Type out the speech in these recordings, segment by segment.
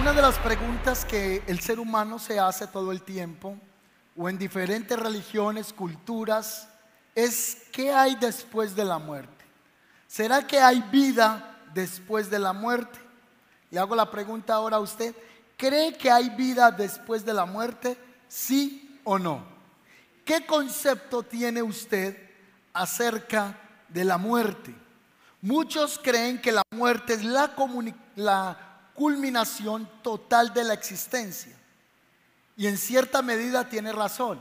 Una de las preguntas que el ser humano se hace todo el tiempo, o en diferentes religiones, culturas, es ¿qué hay después de la muerte? ¿Será que hay vida después de la muerte? Le hago la pregunta ahora a usted, ¿cree que hay vida después de la muerte? ¿Sí o no? ¿Qué concepto tiene usted acerca de la muerte? Muchos creen que la muerte es la, la culminación total de la existencia. Y en cierta medida tiene razón.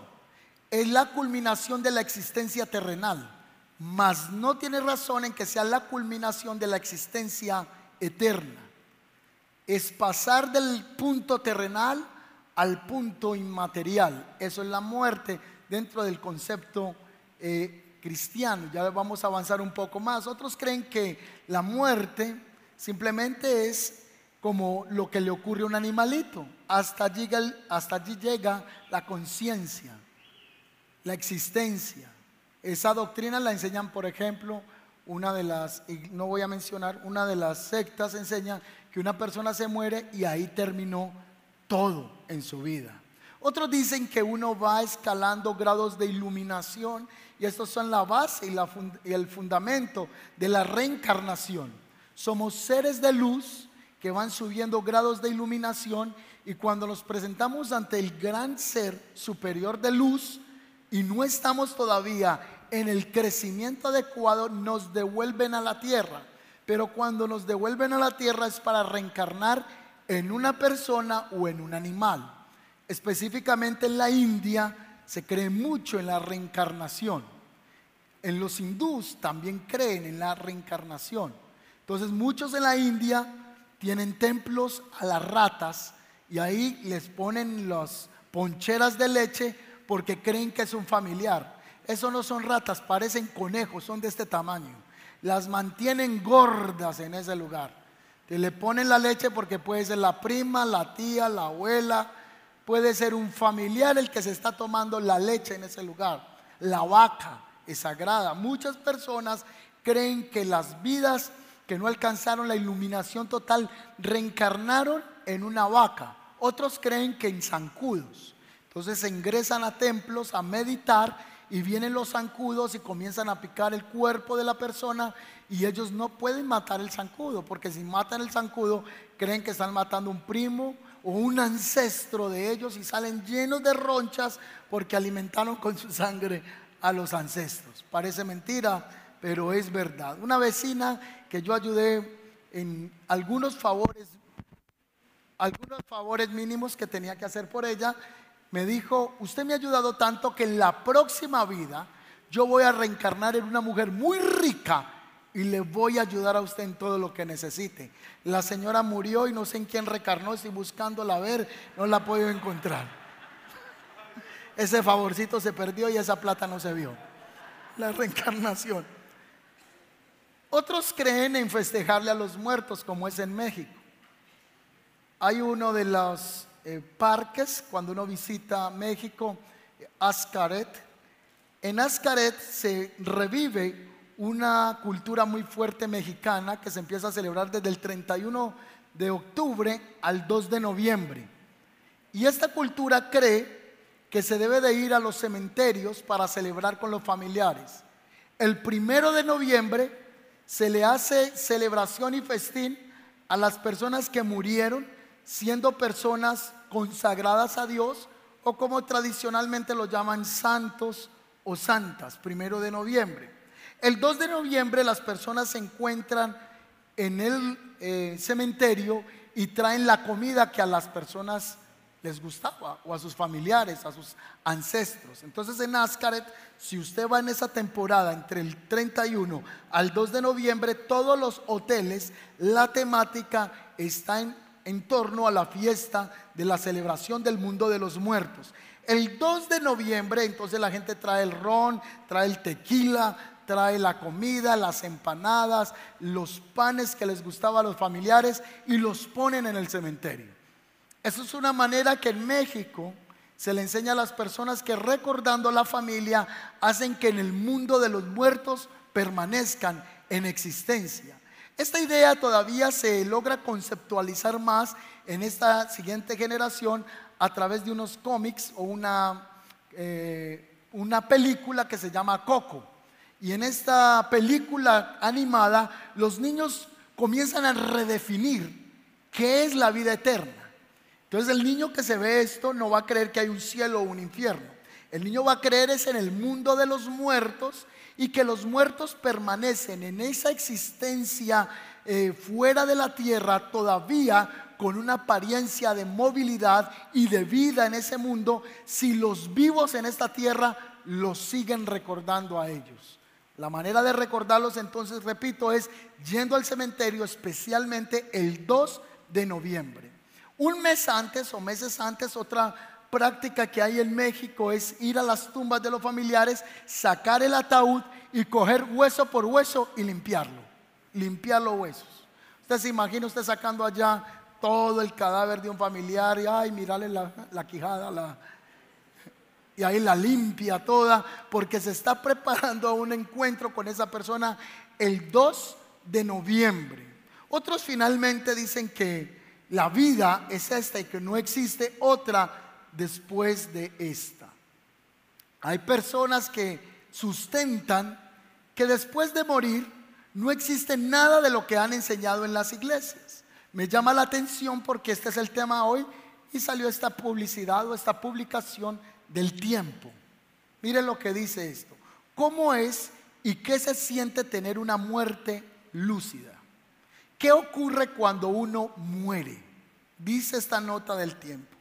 Es la culminación de la existencia terrenal. Mas no tiene razón en que sea la culminación de la existencia eterna. Es pasar del punto terrenal al punto inmaterial. Eso es la muerte dentro del concepto eh, cristiano. Ya vamos a avanzar un poco más. Otros creen que la muerte simplemente es como lo que le ocurre a un animalito. Hasta, allí llega la conciencia, la existencia. Esa doctrina la enseñan, por ejemplo, una de las, no voy a mencionar, una de las sectas enseña que una persona se muere y ahí terminó todo en su vida. Otros dicen que uno va escalando grados de iluminación y estos son la base y, la y el fundamento de la reencarnación. Somos seres de luz que van subiendo grados de iluminación y cuando nos presentamos ante el gran ser superior de luz y no estamos todavía en el crecimiento adecuado, nos devuelven a la tierra. Pero cuando nos devuelven a la tierra es para reencarnar en una persona o en un animal. Específicamente en la India se cree mucho en la reencarnación. En los hindús también creen en la reencarnación. Entonces muchos en la India tienen templos a las ratas y ahí les ponen las poncheras de leche porque creen que es un familiar. Eso no son ratas, parecen conejos, son de este tamaño. Las mantienen gordas en ese lugar. Te le ponen la leche porque puede ser la prima, la tía, la abuela, puede ser un familiar el que se está tomando la leche en ese lugar. La vaca es sagrada. Muchas personas creen que las vidas que no alcanzaron la iluminación total reencarnaron en una vaca. Otros creen que en zancudos. Entonces ingresan a templos a meditar y vienen los zancudos y comienzan a picar el cuerpo de la persona y ellos no pueden matar el zancudo porque si matan el zancudo creen que están matando un primo o un ancestro de ellos y salen llenos de ronchas porque alimentaron con su sangre a los ancestros. Parece mentira, pero es verdad. Una vecina que yo ayudé en algunos favores algunos favores mínimos que tenía que hacer por ella, me dijo, usted me ha ayudado tanto que en la próxima vida yo voy a reencarnar en una mujer muy rica y le voy a ayudar a usted en todo lo que necesite. La señora murió y no sé en quién recarnó, estoy buscándola a ver, no la podido encontrar. Ese favorcito se perdió y esa plata no se vio. La reencarnación. Otros creen en festejarle a los muertos, como es en México. Hay uno de los eh, parques, cuando uno visita México, Ascaret. En Ascaret se revive una cultura muy fuerte mexicana que se empieza a celebrar desde el 31 de octubre al 2 de noviembre. Y esta cultura cree que se debe de ir a los cementerios para celebrar con los familiares. El primero de noviembre se le hace celebración y festín a las personas que murieron siendo personas consagradas a Dios o como tradicionalmente lo llaman santos o santas, primero de noviembre. El 2 de noviembre las personas se encuentran en el eh, cementerio y traen la comida que a las personas les gustaba o a sus familiares, a sus ancestros. Entonces en Ascaret, si usted va en esa temporada entre el 31 al 2 de noviembre, todos los hoteles, la temática está en, en torno a la fiesta de la celebración del mundo de los muertos. El 2 de noviembre, entonces la gente trae el ron, trae el tequila, trae la comida, las empanadas, los panes que les gustaba a los familiares y los ponen en el cementerio. Eso es una manera que en México se le enseña a las personas que recordando la familia hacen que en el mundo de los muertos permanezcan en existencia. Esta idea todavía se logra conceptualizar más en esta siguiente generación a través de unos cómics o una, eh, una película que se llama Coco. Y en esta película animada los niños comienzan a redefinir qué es la vida eterna. Entonces el niño que se ve esto no va a creer que hay un cielo o un infierno. El niño va a creer es en el mundo de los muertos y que los muertos permanecen en esa existencia eh, fuera de la tierra todavía con una apariencia de movilidad y de vida en ese mundo si los vivos en esta tierra los siguen recordando a ellos. La manera de recordarlos entonces, repito, es yendo al cementerio especialmente el 2 de noviembre. Un mes antes o meses antes, otra práctica que hay en México es ir a las tumbas de los familiares, sacar el ataúd y coger hueso por hueso y limpiarlo. Limpiar los huesos. Usted se imagina usted sacando allá todo el cadáver de un familiar y ay, mirale la, quijada, la, y ahí la limpia toda, porque se está preparando a un encuentro con esa persona el 2 de noviembre. Otros finalmente dicen que la vida es esta y que no existe otra después de esta. Hay personas que sustentan que después de morir no existe nada de lo que han enseñado en las iglesias. Me llama la atención porque este es el tema hoy y salió esta publicidad o esta publicación del tiempo. Miren lo que dice esto. ¿Cómo es y qué se siente tener una muerte lúcida? ¿Qué ocurre cuando uno muere? Dice esta nota del tiempo.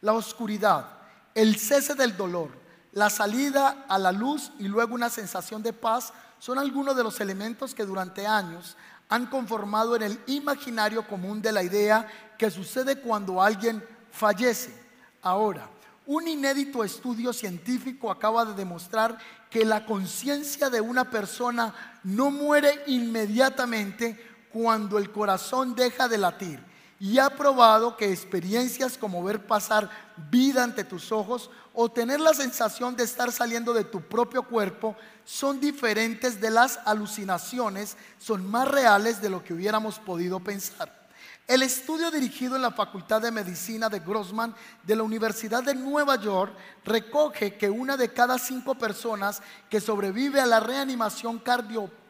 La oscuridad, el cese del dolor, la salida a la luz y luego una sensación de paz son algunos de los elementos que durante años han conformado en el imaginario común de la idea que sucede cuando alguien fallece. Ahora, un inédito estudio científico acaba de demostrar que la conciencia de una persona no muere inmediatamente cuando el corazón deja de latir y ha probado que experiencias como ver pasar vida ante tus ojos o tener la sensación de estar saliendo de tu propio cuerpo son diferentes de las alucinaciones, son más reales de lo que hubiéramos podido pensar. El estudio dirigido en la Facultad de Medicina de Grossman de la Universidad de Nueva York recoge que una de cada cinco personas que sobrevive a la reanimación cardiopulmonar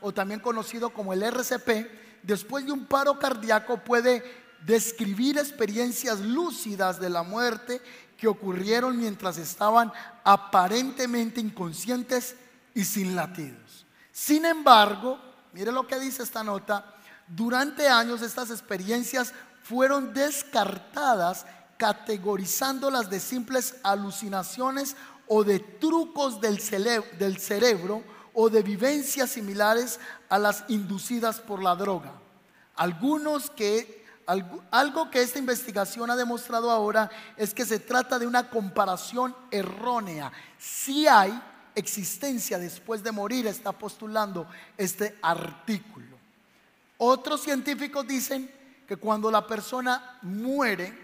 o también conocido como el RCP, después de un paro cardíaco puede describir experiencias lúcidas de la muerte que ocurrieron mientras estaban aparentemente inconscientes y sin latidos. Sin embargo, mire lo que dice esta nota, durante años estas experiencias fueron descartadas categorizándolas de simples alucinaciones o de trucos del cerebro o de vivencias similares a las inducidas por la droga. Algunos que algo, que esta investigación ha demostrado ahora es que se trata de una comparación errónea. Si hay existencia después de morir, está postulando este artículo. Otros científicos dicen que cuando la persona muere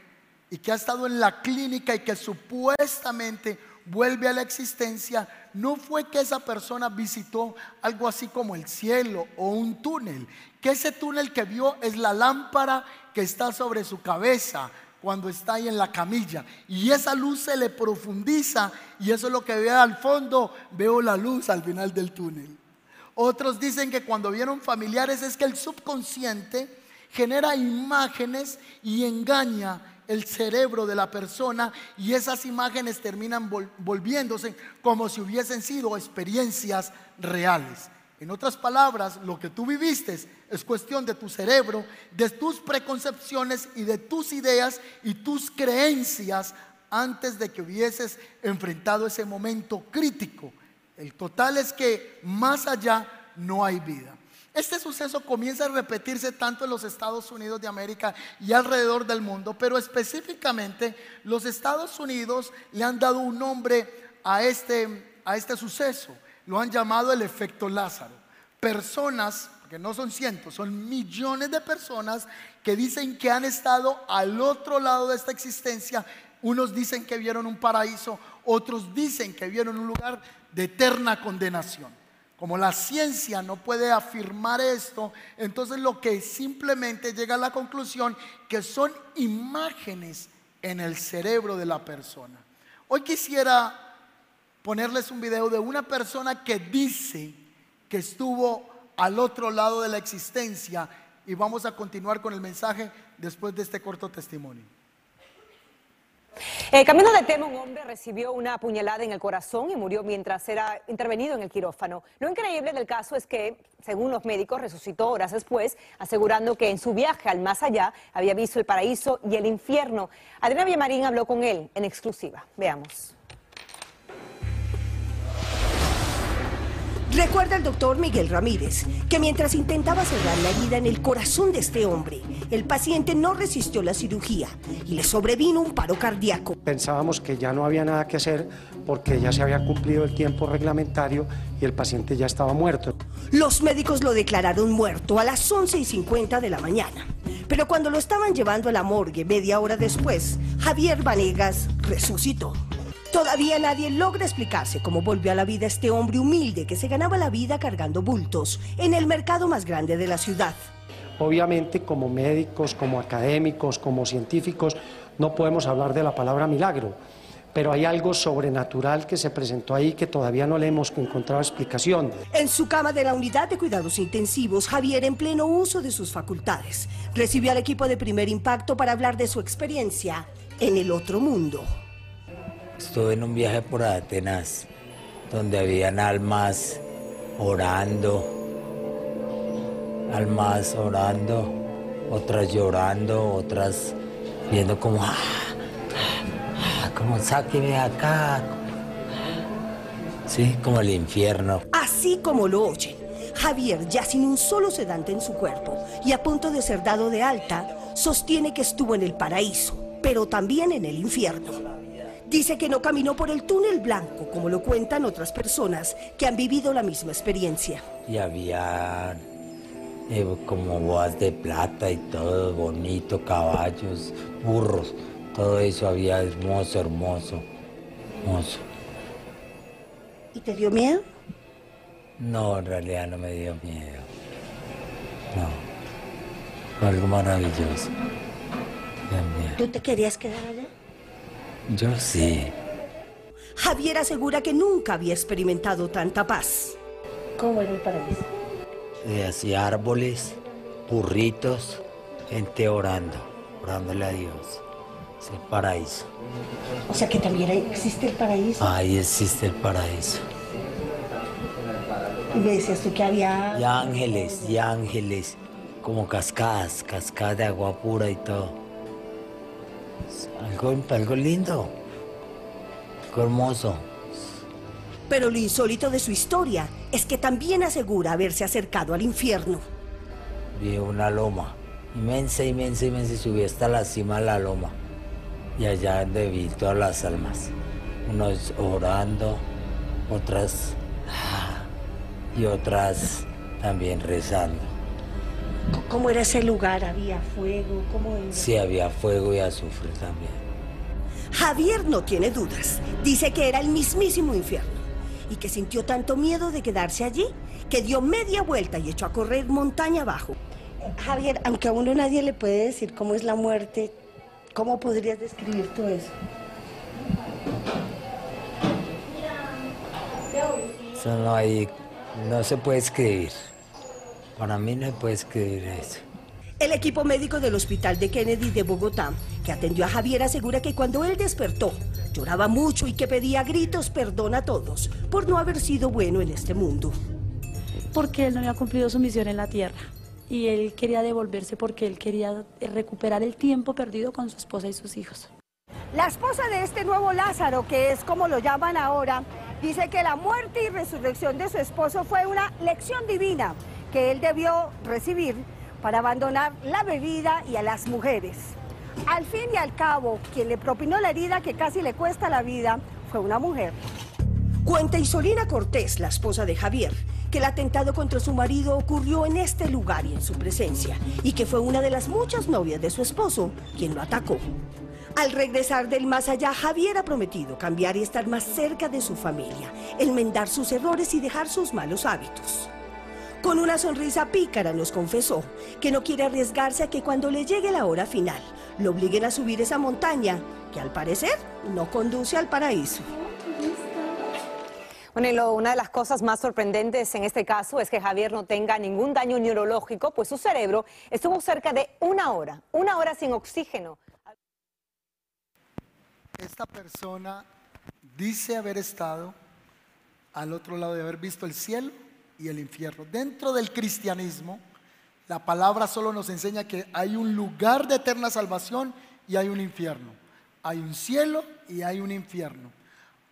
y que ha estado en la clínica y que supuestamente vuelve a la existencia, no fue que esa persona visitó algo así como el cielo o un túnel, que ese túnel que vio es la lámpara que está sobre su cabeza cuando está ahí en la camilla. Y esa luz se le profundiza y eso es lo que ve al fondo, veo la luz al final del túnel. Otros dicen que cuando vieron familiares es que el subconsciente genera imágenes y engaña el cerebro de la persona y esas imágenes terminan volviéndose como si hubiesen sido experiencias reales. En otras palabras, lo que tú viviste es cuestión de tu cerebro, de tus preconcepciones y de tus ideas y tus creencias antes de que hubieses enfrentado ese momento crítico. El total es que más allá no hay vida. Este suceso comienza a repetirse tanto en los Estados Unidos de América y alrededor del mundo, pero específicamente los Estados Unidos le han dado un nombre a este, a este suceso. Lo han llamado el efecto Lázaro. Personas, que no son cientos, son millones de personas que dicen que han estado al otro lado de esta existencia. Unos dicen que vieron un paraíso, otros dicen que vieron un lugar de eterna condenación. Como la ciencia no puede afirmar esto, entonces lo que simplemente llega a la conclusión que son imágenes en el cerebro de la persona. Hoy quisiera ponerles un video de una persona que dice que estuvo al otro lado de la existencia y vamos a continuar con el mensaje después de este corto testimonio. Eh, cambiando de tema, un hombre recibió una puñalada en el corazón y murió mientras era intervenido en el quirófano. Lo increíble del caso es que, según los médicos, resucitó horas después, asegurando que en su viaje al más allá había visto el paraíso y el infierno. Adriana Villamarín habló con él en exclusiva. Veamos. Recuerda el doctor Miguel Ramírez que mientras intentaba cerrar la herida en el corazón de este hombre, el paciente no resistió la cirugía y le sobrevino un paro cardíaco. Pensábamos que ya no había nada que hacer porque ya se había cumplido el tiempo reglamentario y el paciente ya estaba muerto. Los médicos lo declararon muerto a las 11 y 50 de la mañana. Pero cuando lo estaban llevando a la morgue media hora después, Javier Vanegas resucitó. Todavía nadie logra explicarse cómo volvió a la vida este hombre humilde que se ganaba la vida cargando bultos en el mercado más grande de la ciudad. Obviamente como médicos, como académicos, como científicos, no podemos hablar de la palabra milagro, pero hay algo sobrenatural que se presentó ahí que todavía no le hemos encontrado explicación. En su cama de la unidad de cuidados intensivos, Javier, en pleno uso de sus facultades, recibió al equipo de primer impacto para hablar de su experiencia en el otro mundo. Estuve en un viaje por Atenas, donde habían almas orando, almas orando, otras llorando, otras viendo como, ah, ah, como sáqueme acá. Sí, como el infierno. Así como lo oyen, Javier, ya sin un solo sedante en su cuerpo y a punto de ser dado de alta, sostiene que estuvo en el paraíso, pero también en el infierno. Dice que no caminó por el túnel blanco, como lo cuentan otras personas que han vivido la misma experiencia. Y había eh, como boas de plata y todo bonito, caballos, burros, todo eso había hermoso, hermoso, hermoso. ¿Y te dio miedo? No, en realidad no me dio miedo. No. Fue algo maravilloso. ¿Tú te querías quedar allá? Yo sí. Javier asegura que nunca había experimentado tanta paz. ¿Cómo era el paraíso? Hacía árboles, burritos, gente orando, orándole a Dios. Es el paraíso. O sea que también existe el paraíso. Ahí existe el paraíso. Y me decías tú que había... Y ángeles, y ángeles, como cascadas, cascadas de agua pura y todo. Algo, algo lindo, algo hermoso. Pero lo insólito de su historia es que también asegura haberse acercado al infierno. Vi una loma, inmensa, inmensa, inmensa, y subí hasta la cima de la loma. Y allá vi todas las almas. Unos orando, otras y otras también rezando. ¿Cómo era ese lugar? ¿Había fuego? ¿Cómo Sí, había fuego y azufre también. Javier no tiene dudas. Dice que era el mismísimo infierno y que sintió tanto miedo de quedarse allí que dio media vuelta y echó a correr montaña abajo. Javier, aunque a uno nadie le puede decir cómo es la muerte, ¿cómo podrías describir tú eso? Eso no hay, no se puede escribir. Para mí no puedes creer eso. El equipo médico del Hospital de Kennedy de Bogotá, que atendió a Javier, asegura que cuando él despertó, lloraba mucho y que pedía gritos perdón a todos por no haber sido bueno en este mundo. Porque él no había cumplido su misión en la tierra y él quería devolverse porque él quería recuperar el tiempo perdido con su esposa y sus hijos. La esposa de este nuevo Lázaro, que es como lo llaman ahora, dice que la muerte y resurrección de su esposo fue una lección divina que él debió recibir para abandonar la bebida y a las mujeres. Al fin y al cabo, quien le propinó la herida que casi le cuesta la vida fue una mujer. Cuenta Isolina Cortés, la esposa de Javier, que el atentado contra su marido ocurrió en este lugar y en su presencia, y que fue una de las muchas novias de su esposo quien lo atacó. Al regresar del más allá, Javier ha prometido cambiar y estar más cerca de su familia, enmendar sus errores y dejar sus malos hábitos. Con una sonrisa pícara nos confesó que no quiere arriesgarse a que cuando le llegue la hora final lo obliguen a subir esa montaña que al parecer no conduce al paraíso. Bueno, y lo- una de las cosas más sorprendentes en este caso es que Javier no tenga ningún daño neurológico, pues su cerebro estuvo cerca de una hora, una hora sin oxígeno. Esta persona dice haber estado al otro lado de haber visto el cielo y el infierno. Dentro del cristianismo, la palabra solo nos enseña que hay un lugar de eterna salvación y hay un infierno. Hay un cielo y hay un infierno.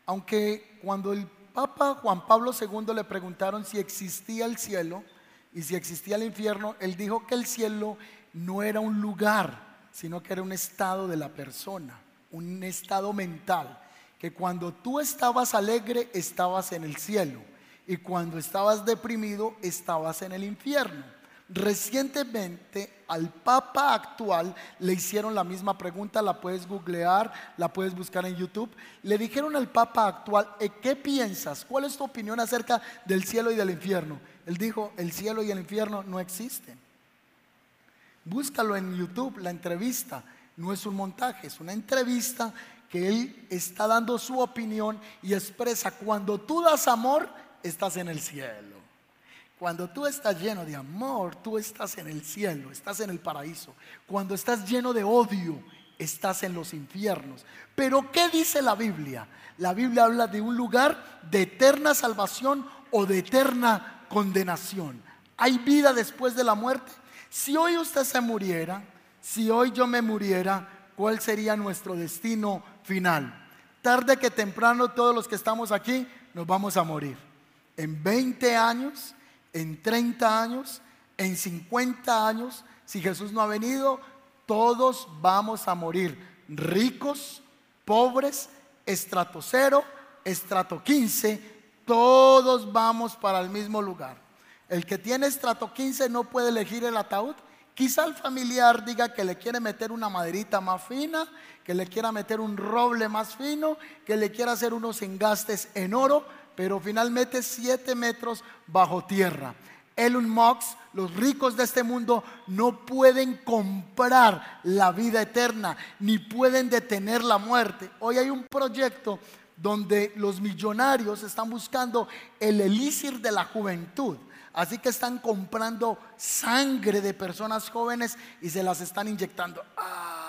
Aunque cuando el Papa Juan Pablo II le preguntaron si existía el cielo y si existía el infierno, él dijo que el cielo no era un lugar, sino que era un estado de la persona, un estado mental, que cuando tú estabas alegre estabas en el cielo y cuando estabas deprimido estabas en el infierno. Recientemente al Papa actual le hicieron la misma pregunta, la puedes googlear, la puedes buscar en YouTube. Le dijeron al Papa actual, "¿Eh, ¿qué piensas? ¿Cuál es tu opinión acerca del cielo y del infierno? Él dijo, el cielo y el infierno no existen. Búscalo en YouTube, la entrevista. No es un montaje, es una entrevista que él está dando su opinión y expresa, cuando tú das amor, estás en el cielo. Cuando tú estás lleno de amor, tú estás en el cielo, estás en el paraíso. Cuando estás lleno de odio, estás en los infiernos. Pero ¿qué dice la Biblia? La Biblia habla de un lugar de eterna salvación o de eterna condenación. ¿Hay vida después de la muerte? Si hoy usted se muriera, si hoy yo me muriera, ¿cuál sería nuestro destino final? Tarde que temprano todos los que estamos aquí nos vamos a morir. En 20 años, en 30 años, en 50 años, si Jesús no ha venido, todos vamos a morir. Ricos, pobres, estrato cero, estrato 15, todos vamos para el mismo lugar. El que tiene estrato 15 no puede elegir el ataúd. Quizá el familiar diga que le quiere meter una maderita más fina, que le quiera meter un roble más fino, que le quiera hacer unos engastes en oro, pero finalmente 7 metros bajo tierra. Elon Musk, los ricos de este mundo no pueden comprar la vida eterna, ni pueden detener la muerte. Hoy hay un proyecto donde los millonarios están buscando el elixir de la juventud. Así que están comprando sangre de personas jóvenes y se las están inyectando. Ah,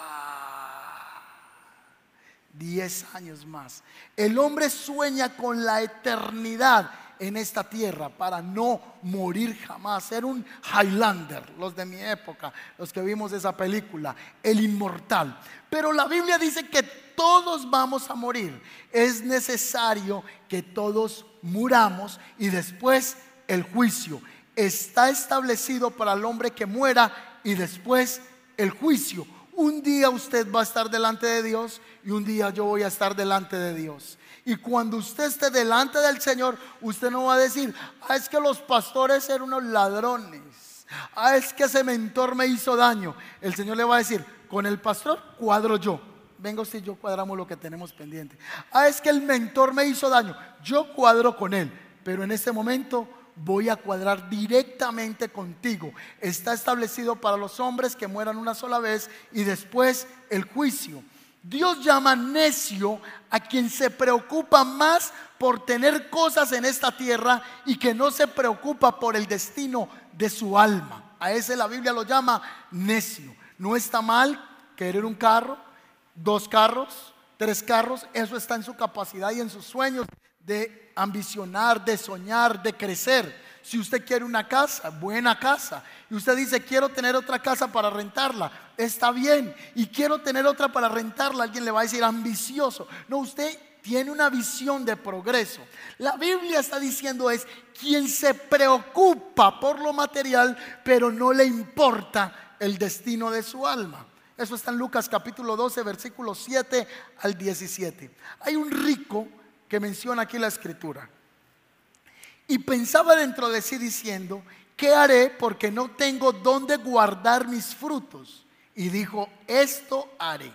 10 años más. El hombre sueña con la eternidad en esta tierra para no morir jamás. Ser un Highlander, los de mi época, los que vimos esa película, el inmortal. Pero la Biblia dice que todos vamos a morir. Es necesario que todos muramos y después el juicio. Está establecido para el hombre que muera y después el juicio. Un día usted va a estar delante de Dios y un día yo voy a estar delante de Dios. Y cuando usted esté delante del Señor, usted no va a decir, ah, es que los pastores eran unos ladrones. Ah, es que ese mentor me hizo daño. El Señor le va a decir, con el pastor cuadro yo. Venga usted y yo cuadramos lo que tenemos pendiente. Ah, es que el mentor me hizo daño. Yo cuadro con él. Pero en este momento voy a cuadrar directamente contigo. Está establecido para los hombres que mueran una sola vez y después el juicio. Dios llama necio a quien se preocupa más por tener cosas en esta tierra y que no se preocupa por el destino de su alma. A ese la Biblia lo llama necio. No está mal querer un carro, dos carros, tres carros. Eso está en su capacidad y en sus sueños de ambicionar, de soñar, de crecer. Si usted quiere una casa, buena casa, y usted dice, quiero tener otra casa para rentarla, está bien. Y quiero tener otra para rentarla, alguien le va a decir, ambicioso. No, usted tiene una visión de progreso. La Biblia está diciendo es quien se preocupa por lo material, pero no le importa el destino de su alma. Eso está en Lucas capítulo 12, versículos 7 al 17. Hay un rico menciona aquí la escritura. Y pensaba dentro de sí diciendo, ¿qué haré porque no tengo dónde guardar mis frutos? Y dijo, esto haré.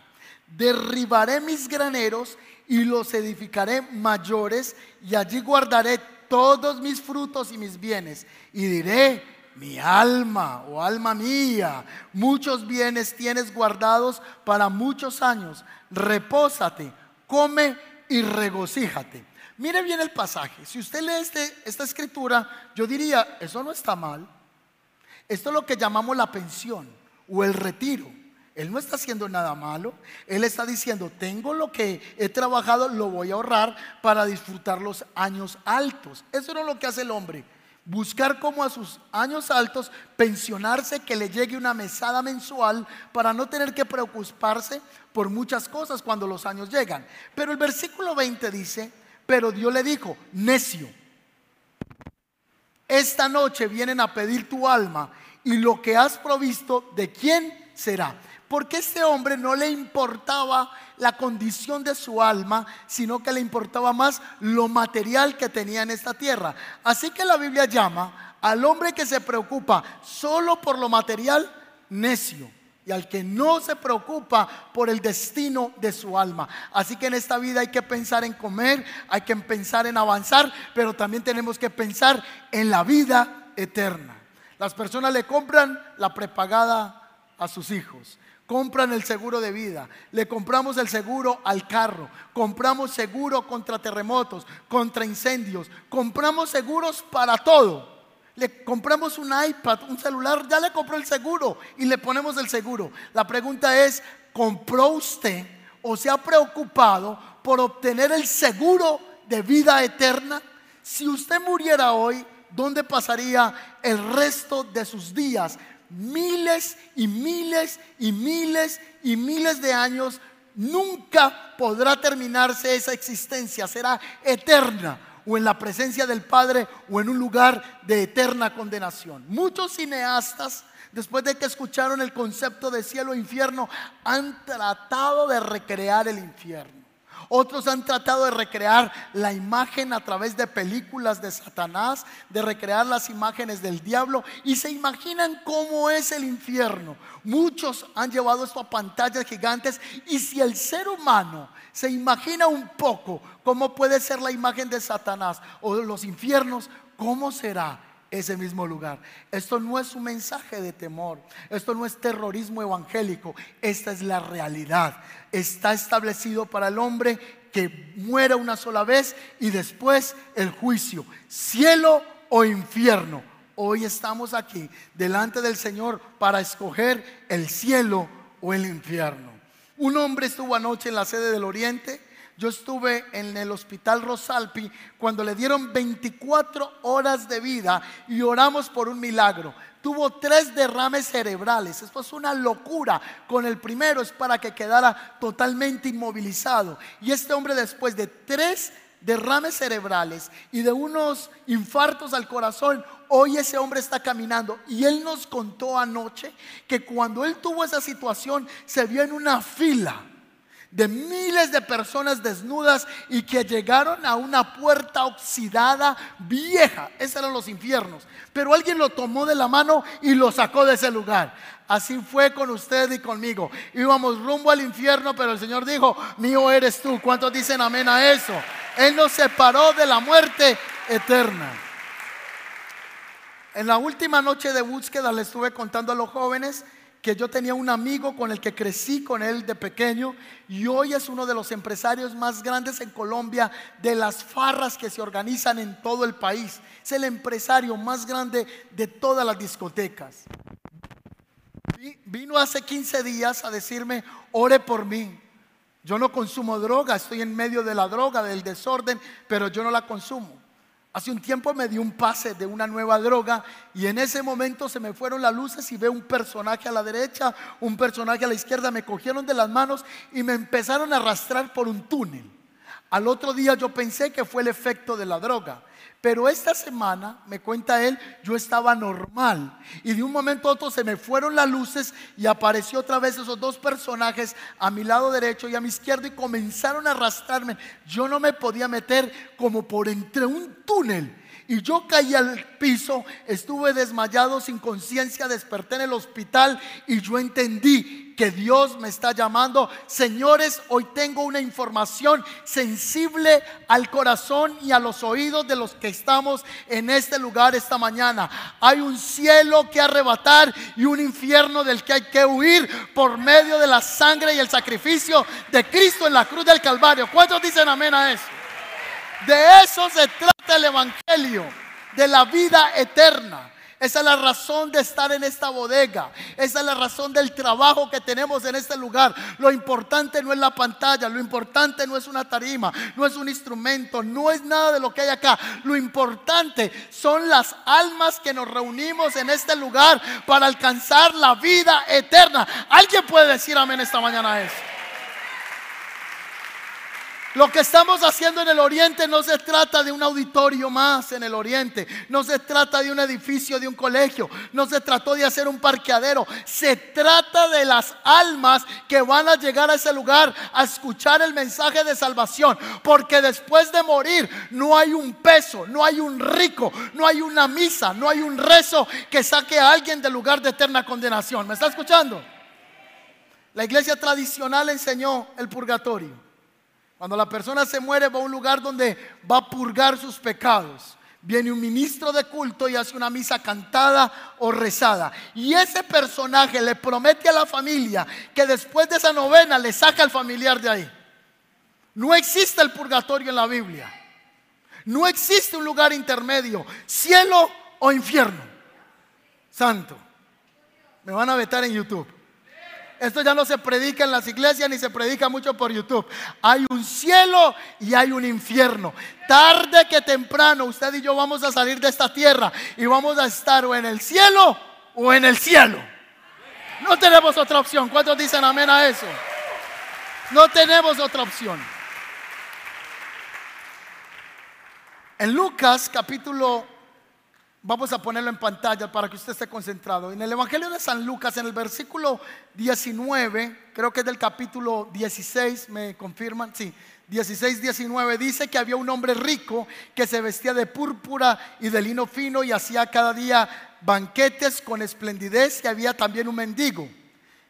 Derribaré mis graneros y los edificaré mayores y allí guardaré todos mis frutos y mis bienes. Y diré, mi alma o alma mía, muchos bienes tienes guardados para muchos años. Repósate, come y regocíjate. Mire bien el pasaje. Si usted lee este, esta escritura, yo diría, eso no está mal. Esto es lo que llamamos la pensión o el retiro. Él no está haciendo nada malo. Él está diciendo, tengo lo que he trabajado, lo voy a ahorrar para disfrutar los años altos. Eso no es lo que hace el hombre. Buscar como a sus años altos pensionarse, que le llegue una mesada mensual para no tener que preocuparse por muchas cosas cuando los años llegan. Pero el versículo 20 dice, pero Dios le dijo, necio, esta noche vienen a pedir tu alma y lo que has provisto, ¿de quién será? Porque este hombre no le importaba la condición de su alma, sino que le importaba más lo material que tenía en esta tierra. Así que la Biblia llama al hombre que se preocupa solo por lo material, necio y al que no se preocupa por el destino de su alma. Así que en esta vida hay que pensar en comer, hay que pensar en avanzar, pero también tenemos que pensar en la vida eterna. Las personas le compran la prepagada a sus hijos, compran el seguro de vida, le compramos el seguro al carro, compramos seguro contra terremotos, contra incendios, compramos seguros para todo le compramos un iPad, un celular, ya le compró el seguro y le ponemos el seguro. La pregunta es, ¿compró usted o se ha preocupado por obtener el seguro de vida eterna? Si usted muriera hoy, ¿dónde pasaría el resto de sus días? Miles y miles y miles y miles de años. Nunca podrá terminarse esa existencia, será eterna o en la presencia del Padre o en un lugar de eterna condenación. Muchos cineastas, después de que escucharon el concepto de cielo e infierno, han tratado de recrear el infierno. Otros han tratado de recrear la imagen a través de películas de Satanás, de recrear las imágenes del diablo y se imaginan cómo es el infierno. Muchos han llevado esto a pantallas gigantes y si el ser humano se imagina un poco cómo puede ser la imagen de Satanás o los infiernos, ¿cómo será? Ese mismo lugar. Esto no es un mensaje de temor, esto no es terrorismo evangélico, esta es la realidad. Está establecido para el hombre que muera una sola vez y después el juicio, cielo o infierno. Hoy estamos aquí delante del Señor para escoger el cielo o el infierno. Un hombre estuvo anoche en la sede del Oriente yo estuve en el hospital Rosalpi cuando le dieron 24 horas de vida y oramos por un milagro. Tuvo tres derrames cerebrales. Esto es una locura. Con el primero es para que quedara totalmente inmovilizado. Y este hombre después de tres derrames cerebrales y de unos infartos al corazón, hoy ese hombre está caminando. Y él nos contó anoche que cuando él tuvo esa situación se vio en una fila de miles de personas desnudas y que llegaron a una puerta oxidada vieja. Esos eran los infiernos. Pero alguien lo tomó de la mano y lo sacó de ese lugar. Así fue con usted y conmigo. Íbamos rumbo al infierno, pero el Señor dijo, mío eres tú. ¿Cuántos dicen amén a eso? Él nos separó de la muerte eterna. En la última noche de búsqueda le estuve contando a los jóvenes que yo tenía un amigo con el que crecí con él de pequeño y hoy es uno de los empresarios más grandes en Colombia de las farras que se organizan en todo el país. Es el empresario más grande de todas las discotecas. Vino hace 15 días a decirme, ore por mí. Yo no consumo droga, estoy en medio de la droga, del desorden, pero yo no la consumo. Hace un tiempo me dio un pase de una nueva droga y en ese momento se me fueron las luces y veo un personaje a la derecha, un personaje a la izquierda, me cogieron de las manos y me empezaron a arrastrar por un túnel. Al otro día yo pensé que fue el efecto de la droga. Pero esta semana, me cuenta él, yo estaba normal. Y de un momento a otro se me fueron las luces y apareció otra vez esos dos personajes a mi lado derecho y a mi izquierdo y comenzaron a arrastrarme. Yo no me podía meter como por entre un túnel. Y yo caí al piso, estuve desmayado sin conciencia, desperté en el hospital y yo entendí que Dios me está llamando. Señores, hoy tengo una información sensible al corazón y a los oídos de los que estamos en este lugar esta mañana. Hay un cielo que arrebatar y un infierno del que hay que huir por medio de la sangre y el sacrificio de Cristo en la cruz del Calvario. ¿Cuántos dicen amén a eso? De eso se trata el Evangelio, de la vida eterna. Esa es la razón de estar en esta bodega. Esa es la razón del trabajo que tenemos en este lugar. Lo importante no es la pantalla, lo importante no es una tarima, no es un instrumento, no es nada de lo que hay acá. Lo importante son las almas que nos reunimos en este lugar para alcanzar la vida eterna. ¿Alguien puede decir amén esta mañana a eso? Lo que estamos haciendo en el oriente no se trata de un auditorio más en el oriente, no se trata de un edificio, de un colegio, no se trató de hacer un parqueadero, se trata de las almas que van a llegar a ese lugar a escuchar el mensaje de salvación, porque después de morir no hay un peso, no hay un rico, no hay una misa, no hay un rezo que saque a alguien del lugar de eterna condenación. ¿Me está escuchando? La iglesia tradicional enseñó el purgatorio. Cuando la persona se muere va a un lugar donde va a purgar sus pecados. Viene un ministro de culto y hace una misa cantada o rezada. Y ese personaje le promete a la familia que después de esa novena le saca al familiar de ahí. No existe el purgatorio en la Biblia. No existe un lugar intermedio, cielo o infierno. Santo. Me van a vetar en YouTube. Esto ya no se predica en las iglesias ni se predica mucho por YouTube. Hay un cielo y hay un infierno. Tarde que temprano usted y yo vamos a salir de esta tierra y vamos a estar o en el cielo o en el cielo. No tenemos otra opción. ¿Cuántos dicen amén a eso? No tenemos otra opción. En Lucas capítulo Vamos a ponerlo en pantalla para que usted esté concentrado. En el Evangelio de San Lucas, en el versículo 19, creo que es del capítulo 16, me confirman, sí, 16, 19, dice que había un hombre rico que se vestía de púrpura y de lino fino y hacía cada día banquetes con esplendidez y había también un mendigo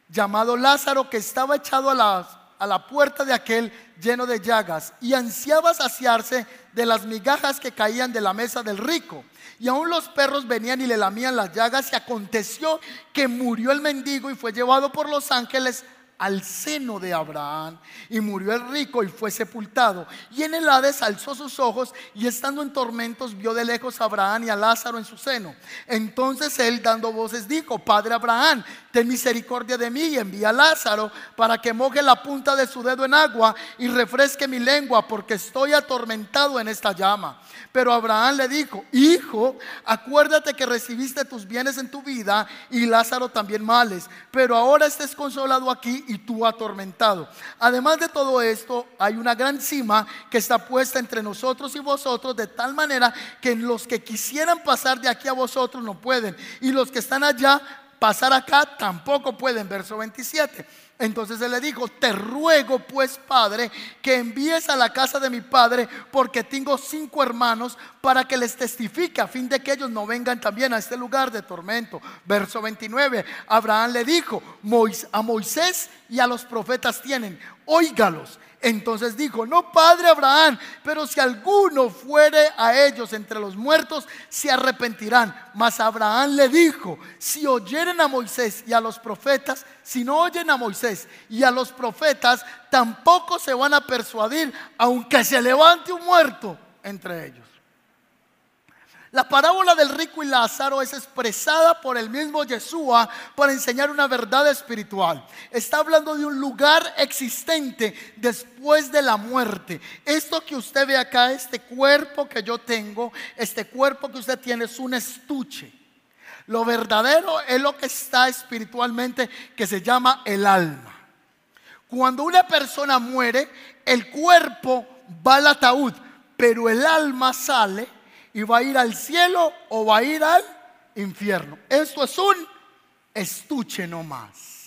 llamado Lázaro que estaba echado a la, a la puerta de aquel lleno de llagas y ansiaba saciarse de las migajas que caían de la mesa del rico. Y aún los perros venían y le lamían las llagas y aconteció que murió el mendigo y fue llevado por los ángeles al seno de Abraham. Y murió el rico y fue sepultado. Y en el Hades alzó sus ojos y estando en tormentos vio de lejos a Abraham y a Lázaro en su seno. Entonces él dando voces dijo, Padre Abraham, ten misericordia de mí y envía a Lázaro para que moje la punta de su dedo en agua y refresque mi lengua porque estoy atormentado en esta llama. Pero Abraham le dijo, hijo, acuérdate que recibiste tus bienes en tu vida y Lázaro también males, pero ahora estés consolado aquí y tú atormentado. Además de todo esto, hay una gran cima que está puesta entre nosotros y vosotros, de tal manera que los que quisieran pasar de aquí a vosotros no pueden, y los que están allá pasar acá tampoco pueden. Verso 27. Entonces él le dijo, te ruego pues, Padre, que envíes a la casa de mi Padre, porque tengo cinco hermanos, para que les testifique, a fin de que ellos no vengan también a este lugar de tormento. Verso 29, Abraham le dijo, a Moisés y a los profetas tienen, óigalos. Entonces dijo, no padre Abraham, pero si alguno fuere a ellos entre los muertos, se arrepentirán. Mas Abraham le dijo, si oyeren a Moisés y a los profetas, si no oyen a Moisés y a los profetas, tampoco se van a persuadir, aunque se levante un muerto entre ellos. La parábola del rico y Lázaro es expresada por el mismo Yeshua para enseñar una verdad espiritual. Está hablando de un lugar existente después de la muerte. Esto que usted ve acá, este cuerpo que yo tengo, este cuerpo que usted tiene es un estuche. Lo verdadero es lo que está espiritualmente que se llama el alma. Cuando una persona muere, el cuerpo va al ataúd, pero el alma sale y va a ir al cielo o va a ir al infierno. Esto es un estuche nomás.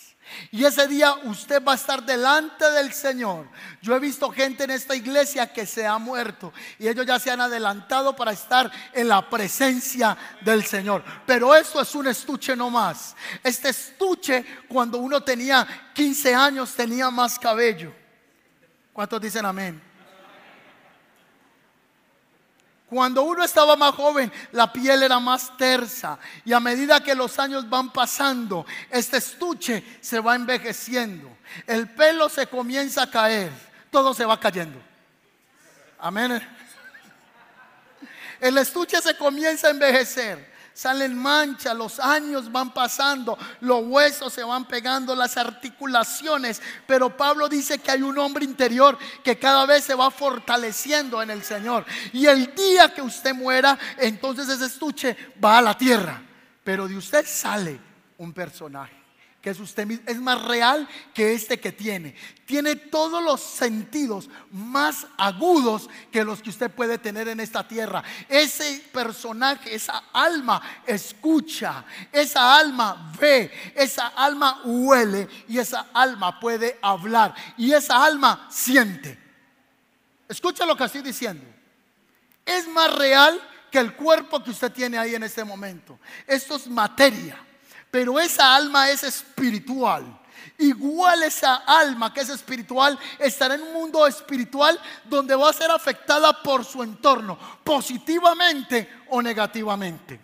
Y ese día usted va a estar delante del Señor. Yo he visto gente en esta iglesia que se ha muerto y ellos ya se han adelantado para estar en la presencia del Señor. Pero esto es un estuche nomás. Este estuche cuando uno tenía 15 años tenía más cabello. ¿Cuántos dicen amén? Cuando uno estaba más joven, la piel era más tersa. Y a medida que los años van pasando, este estuche se va envejeciendo. El pelo se comienza a caer. Todo se va cayendo. Amén. El estuche se comienza a envejecer salen manchas, los años van pasando, los huesos se van pegando, las articulaciones. Pero Pablo dice que hay un hombre interior que cada vez se va fortaleciendo en el Señor. Y el día que usted muera, entonces ese estuche va a la tierra. Pero de usted sale un personaje que es usted mismo, es más real que este que tiene. Tiene todos los sentidos más agudos que los que usted puede tener en esta tierra. Ese personaje, esa alma escucha, esa alma ve, esa alma huele y esa alma puede hablar y esa alma siente. Escucha lo que estoy diciendo. Es más real que el cuerpo que usted tiene ahí en este momento. Esto es materia. Pero esa alma es espiritual. Igual esa alma que es espiritual estará en un mundo espiritual donde va a ser afectada por su entorno, positivamente o negativamente.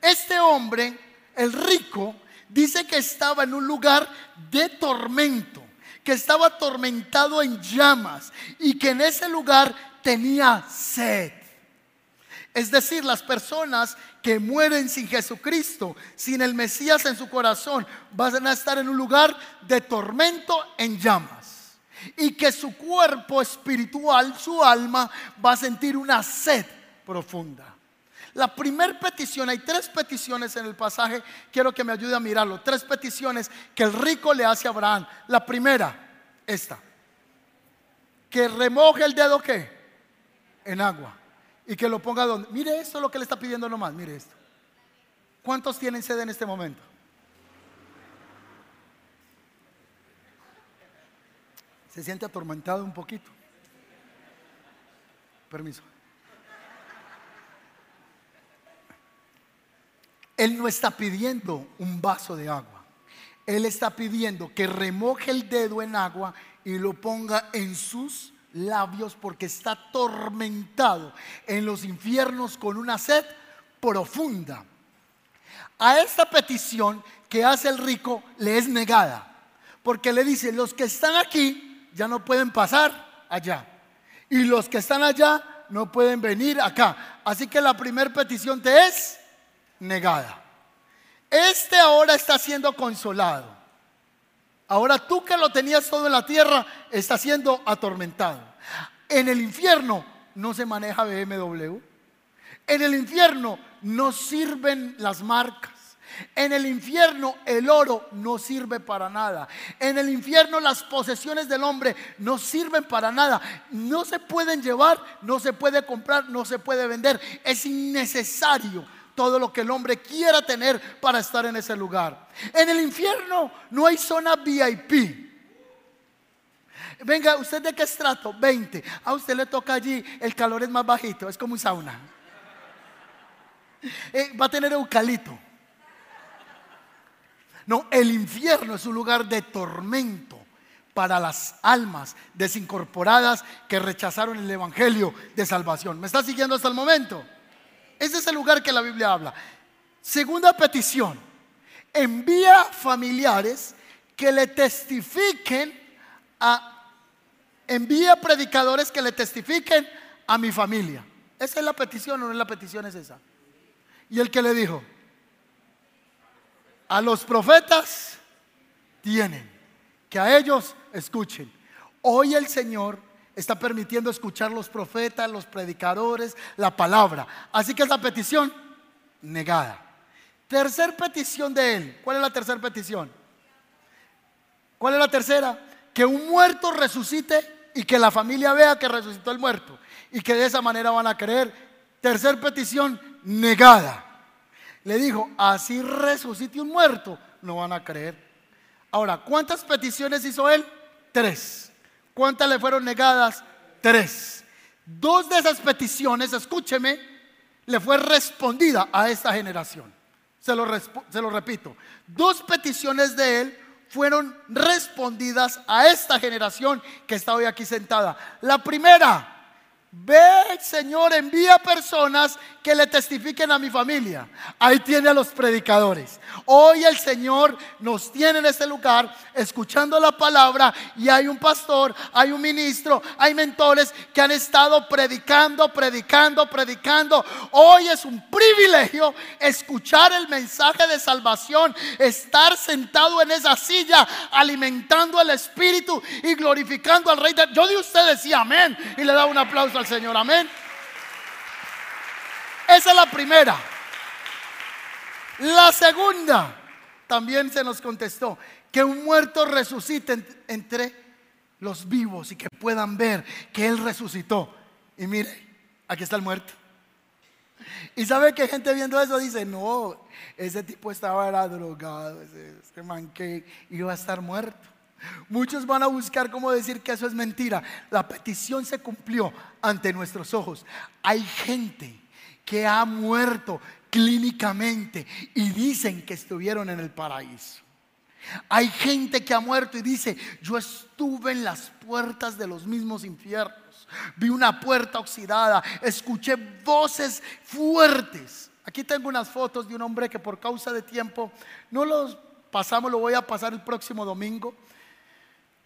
Este hombre, el rico, dice que estaba en un lugar de tormento, que estaba atormentado en llamas y que en ese lugar tenía sed. Es decir, las personas que mueren sin Jesucristo, sin el Mesías en su corazón, van a estar en un lugar de tormento en llamas. Y que su cuerpo espiritual, su alma, va a sentir una sed profunda. La primera petición, hay tres peticiones en el pasaje, quiero que me ayude a mirarlo. Tres peticiones que el rico le hace a Abraham. La primera, esta. Que remoje el dedo qué? En agua y que lo ponga donde. Mire esto lo que le está pidiendo nomás, mire esto. ¿Cuántos tienen sed en este momento? Se siente atormentado un poquito. Permiso. Él no está pidiendo un vaso de agua. Él está pidiendo que remoje el dedo en agua y lo ponga en sus labios porque está atormentado en los infiernos con una sed profunda. A esta petición que hace el rico le es negada, porque le dice, los que están aquí ya no pueden pasar allá, y los que están allá no pueden venir acá. Así que la primera petición te es negada. Este ahora está siendo consolado. Ahora tú que lo tenías todo en la tierra, está siendo atormentado. En el infierno no se maneja BMW. En el infierno no sirven las marcas. En el infierno el oro no sirve para nada. En el infierno las posesiones del hombre no sirven para nada. No se pueden llevar, no se puede comprar, no se puede vender. Es innecesario todo lo que el hombre quiera tener para estar en ese lugar. En el infierno no hay zona VIP. Venga, ¿usted de qué estrato? 20. A usted le toca allí, el calor es más bajito, es como un sauna. Eh, va a tener eucalipto. No, el infierno es un lugar de tormento para las almas desincorporadas que rechazaron el Evangelio de salvación. ¿Me está siguiendo hasta el momento? Ese es el lugar que la Biblia habla. Segunda petición, envía familiares que le testifiquen a... Envía predicadores que le testifiquen a mi familia. ¿Esa es la petición o no es la petición? Es esa. Y el que le dijo, a los profetas tienen, que a ellos escuchen. Hoy el Señor está permitiendo escuchar los profetas, los predicadores, la palabra. Así que esa petición negada. Tercer petición de él. ¿Cuál es la tercera petición? ¿Cuál es la tercera? Que un muerto resucite y que la familia vea que resucitó el muerto y que de esa manera van a creer. Tercer petición, negada. Le dijo, así resucite un muerto, no van a creer. Ahora, ¿cuántas peticiones hizo él? Tres. ¿Cuántas le fueron negadas? Tres. Dos de esas peticiones, escúcheme, le fue respondida a esta generación. Se lo, se lo repito. Dos peticiones de él fueron respondidas a esta generación que está hoy aquí sentada. La primera, Ve, Señor, envía personas que le testifiquen a mi familia. Ahí tiene a los predicadores. Hoy el Señor nos tiene en este lugar escuchando la palabra y hay un pastor, hay un ministro, hay mentores que han estado predicando, predicando, predicando. Hoy es un privilegio escuchar el mensaje de salvación, estar sentado en esa silla alimentando el Espíritu y glorificando al Rey. De... Yo de usted decía amén y le da un aplauso al Señor. Amén. Esa es la primera. La segunda, también se nos contestó, que un muerto resucite entre los vivos y que puedan ver que Él resucitó. Y mire, aquí está el muerto. Y sabe que gente viendo eso dice, no, ese tipo estaba era drogado, ese, ese man que iba a estar muerto. Muchos van a buscar cómo decir que eso es mentira. La petición se cumplió ante nuestros ojos. Hay gente que ha muerto clínicamente y dicen que estuvieron en el paraíso. Hay gente que ha muerto y dice, yo estuve en las puertas de los mismos infiernos. Vi una puerta oxidada, escuché voces fuertes. Aquí tengo unas fotos de un hombre que por causa de tiempo no los pasamos, lo voy a pasar el próximo domingo.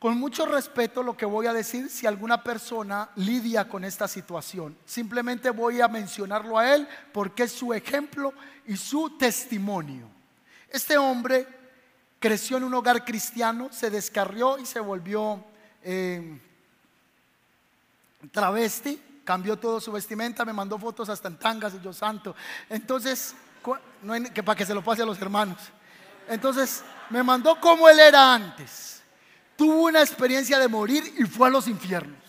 Con mucho respeto lo que voy a decir si alguna persona lidia con esta situación. Simplemente voy a mencionarlo a él porque es su ejemplo y su testimonio. Este hombre creció en un hogar cristiano, se descarrió y se volvió eh, travesti, cambió todo su vestimenta, me mandó fotos hasta en tangas y yo santo. Entonces, que para que se lo pase a los hermanos. Entonces, me mandó como él era antes tuvo una experiencia de morir y fue a los infiernos.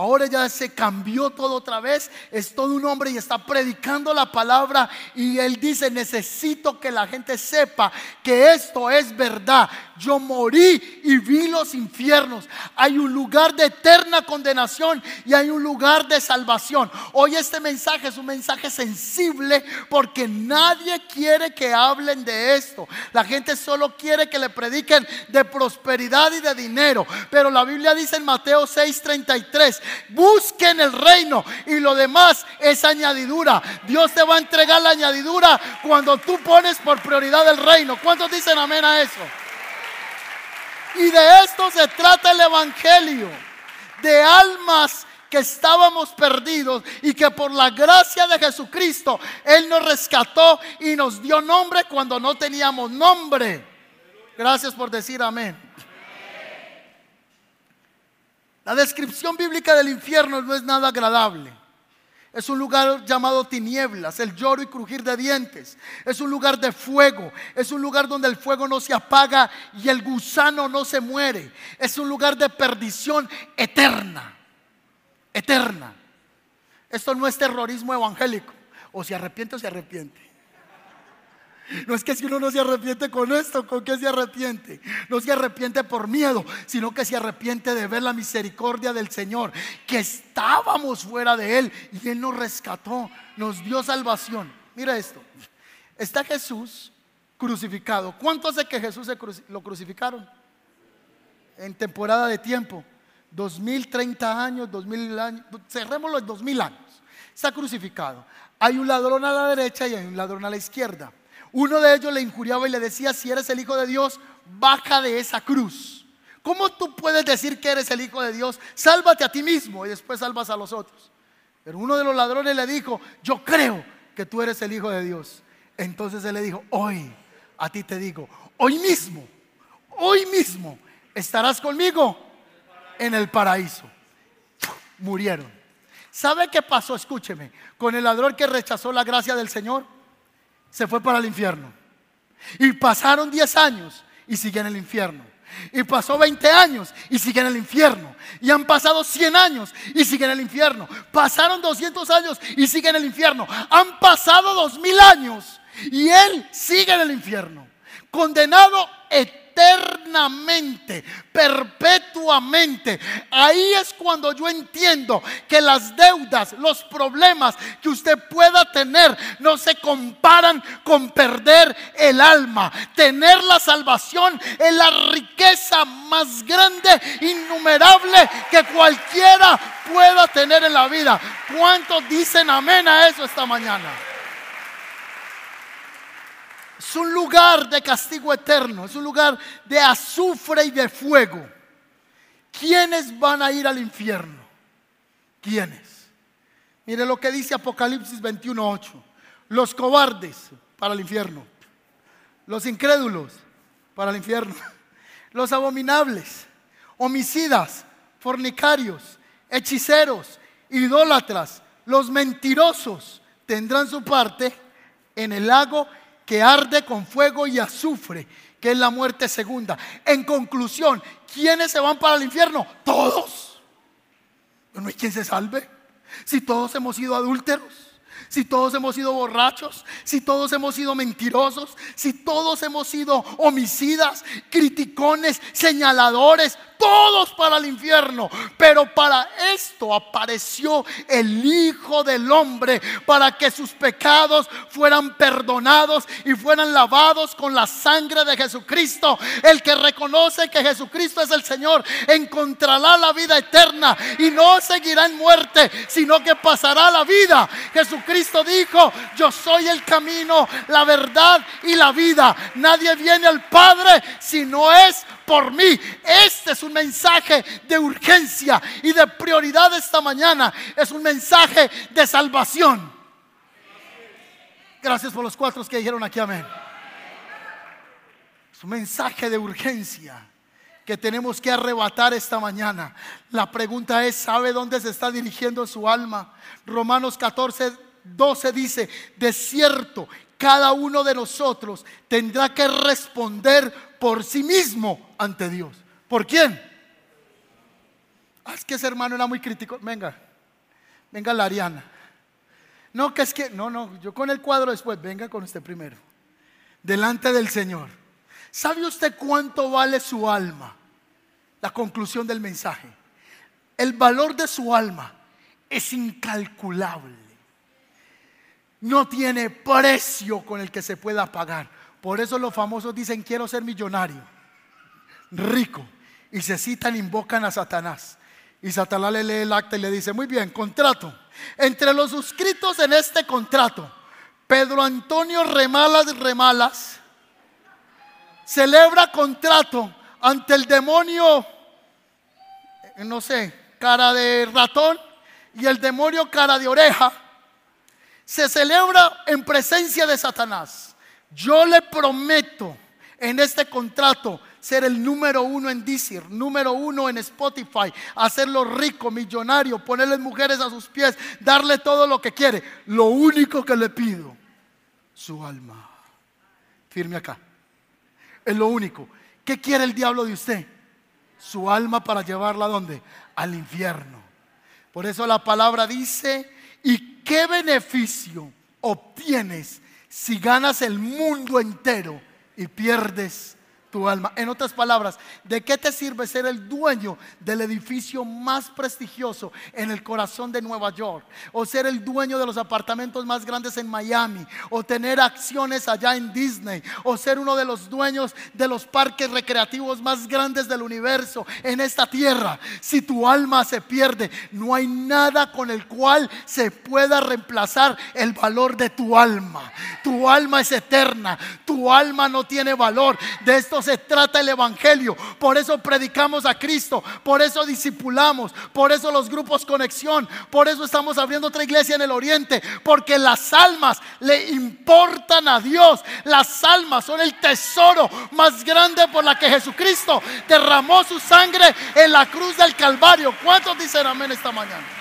Ahora ya se cambió todo otra vez. Es todo un hombre y está predicando la palabra. Y él dice, necesito que la gente sepa que esto es verdad. Yo morí y vi los infiernos. Hay un lugar de eterna condenación y hay un lugar de salvación. Hoy este mensaje es un mensaje sensible porque nadie quiere que hablen de esto. La gente solo quiere que le prediquen de prosperidad y de dinero. Pero la Biblia dice en Mateo 6:33 Busquen el reino y lo demás es añadidura. Dios te va a entregar la añadidura cuando tú pones por prioridad el reino. ¿Cuántos dicen amén a eso? Y de esto se trata el Evangelio. De almas que estábamos perdidos y que por la gracia de Jesucristo Él nos rescató y nos dio nombre cuando no teníamos nombre. Gracias por decir amén. La descripción bíblica del infierno no es nada agradable. Es un lugar llamado tinieblas, el lloro y crujir de dientes. Es un lugar de fuego. Es un lugar donde el fuego no se apaga y el gusano no se muere. Es un lugar de perdición eterna. Eterna. Esto no es terrorismo evangélico. O se arrepiente o se arrepiente. No es que si uno no se arrepiente con esto, ¿con qué se arrepiente? No se arrepiente por miedo, sino que se arrepiente de ver la misericordia del Señor, que estábamos fuera de Él y Él nos rescató, nos dio salvación. Mira esto, está Jesús crucificado. ¿Cuánto hace que Jesús lo crucificaron? En temporada de tiempo, dos mil, treinta años, dos mil años, cerrémoslo en dos mil años. Está crucificado. Hay un ladrón a la derecha y hay un ladrón a la izquierda. Uno de ellos le injuriaba y le decía, si eres el Hijo de Dios, baja de esa cruz. ¿Cómo tú puedes decir que eres el Hijo de Dios? Sálvate a ti mismo y después salvas a los otros. Pero uno de los ladrones le dijo, yo creo que tú eres el Hijo de Dios. Entonces él le dijo, hoy a ti te digo, hoy mismo, hoy mismo estarás conmigo en el paraíso. Murieron. ¿Sabe qué pasó? Escúcheme, con el ladrón que rechazó la gracia del Señor se fue para el infierno. Y pasaron 10 años y sigue en el infierno. Y pasó 20 años y sigue en el infierno. Y han pasado 100 años y sigue en el infierno. Pasaron 200 años y sigue en el infierno. Han pasado 2000 años y él sigue en el infierno. Condenado eternamente, perpetuamente. Ahí es cuando yo entiendo que las deudas, los problemas que usted pueda tener no se comparan con perder el alma. Tener la salvación es la riqueza más grande, innumerable que cualquiera pueda tener en la vida. ¿Cuántos dicen amén a eso esta mañana? Es un lugar de castigo eterno, es un lugar de azufre y de fuego. ¿Quiénes van a ir al infierno? ¿Quiénes? Mire lo que dice Apocalipsis 21:8. Los cobardes para el infierno. Los incrédulos para el infierno. Los abominables, homicidas, fornicarios, hechiceros, idólatras, los mentirosos tendrán su parte en el lago que arde con fuego y azufre, que es la muerte segunda. En conclusión, ¿quiénes se van para el infierno? Todos. No hay quien se salve. Si todos hemos sido adúlteros si todos hemos sido borrachos, si todos hemos sido mentirosos, si todos hemos sido homicidas, criticones, señaladores, todos para el infierno. Pero para esto apareció el Hijo del Hombre, para que sus pecados fueran perdonados y fueran lavados con la sangre de Jesucristo. El que reconoce que Jesucristo es el Señor encontrará la vida eterna y no seguirá en muerte, sino que pasará la vida. Jesucristo dijo, yo soy el camino, la verdad y la vida. Nadie viene al Padre si no es por mí. Este es un mensaje de urgencia y de prioridad esta mañana. Es un mensaje de salvación. Gracias por los cuatro que dijeron aquí amén. Es un mensaje de urgencia que tenemos que arrebatar esta mañana. La pregunta es, ¿sabe dónde se está dirigiendo su alma? Romanos 14, 12 dice, de cierto, cada uno de nosotros tendrá que responder por sí mismo ante Dios. ¿Por quién? Ah, es que ese hermano era muy crítico. Venga, venga la Ariana. No, que es que, no, no, yo con el cuadro después, venga con usted primero. Delante del Señor. ¿Sabe usted cuánto vale su alma? La conclusión del mensaje. El valor de su alma es incalculable. No tiene precio con el que se pueda pagar. Por eso los famosos dicen, quiero ser millonario, rico. Y se citan, invocan a Satanás. Y Satanás le lee el acta y le dice, muy bien, contrato. Entre los suscritos en este contrato, Pedro Antonio Remalas Remalas celebra contrato ante el demonio, eh, no sé, cara de ratón y el demonio cara de oreja. Se celebra en presencia de Satanás. Yo le prometo en este contrato ser el número uno en Deezer, número uno en Spotify, hacerlo rico, millonario, ponerle mujeres a sus pies, darle todo lo que quiere. Lo único que le pido, su alma. Firme acá. Es lo único. ¿Qué quiere el diablo de usted? Su alma para llevarla a dónde? Al infierno. Por eso la palabra dice, ¿y qué beneficio obtienes si ganas el mundo entero y pierdes tu alma. En otras palabras, ¿de qué te sirve ser el dueño del edificio más prestigioso en el corazón de Nueva York? O ser el dueño de los apartamentos más grandes en Miami? O tener acciones allá en Disney? O ser uno de los dueños de los parques recreativos más grandes del universo en esta tierra? Si tu alma se pierde, no hay nada con el cual se pueda reemplazar el valor de tu alma. Tu alma es eterna. Tu alma no tiene valor. De se trata el Evangelio. Por eso predicamos a Cristo. Por eso discipulamos. Por eso los grupos conexión. Por eso estamos abriendo otra iglesia en el oriente. Porque las almas le importan a Dios. Las almas son el tesoro más grande por la que Jesucristo derramó su sangre en la cruz del Calvario. ¿Cuántos dicen amén esta mañana?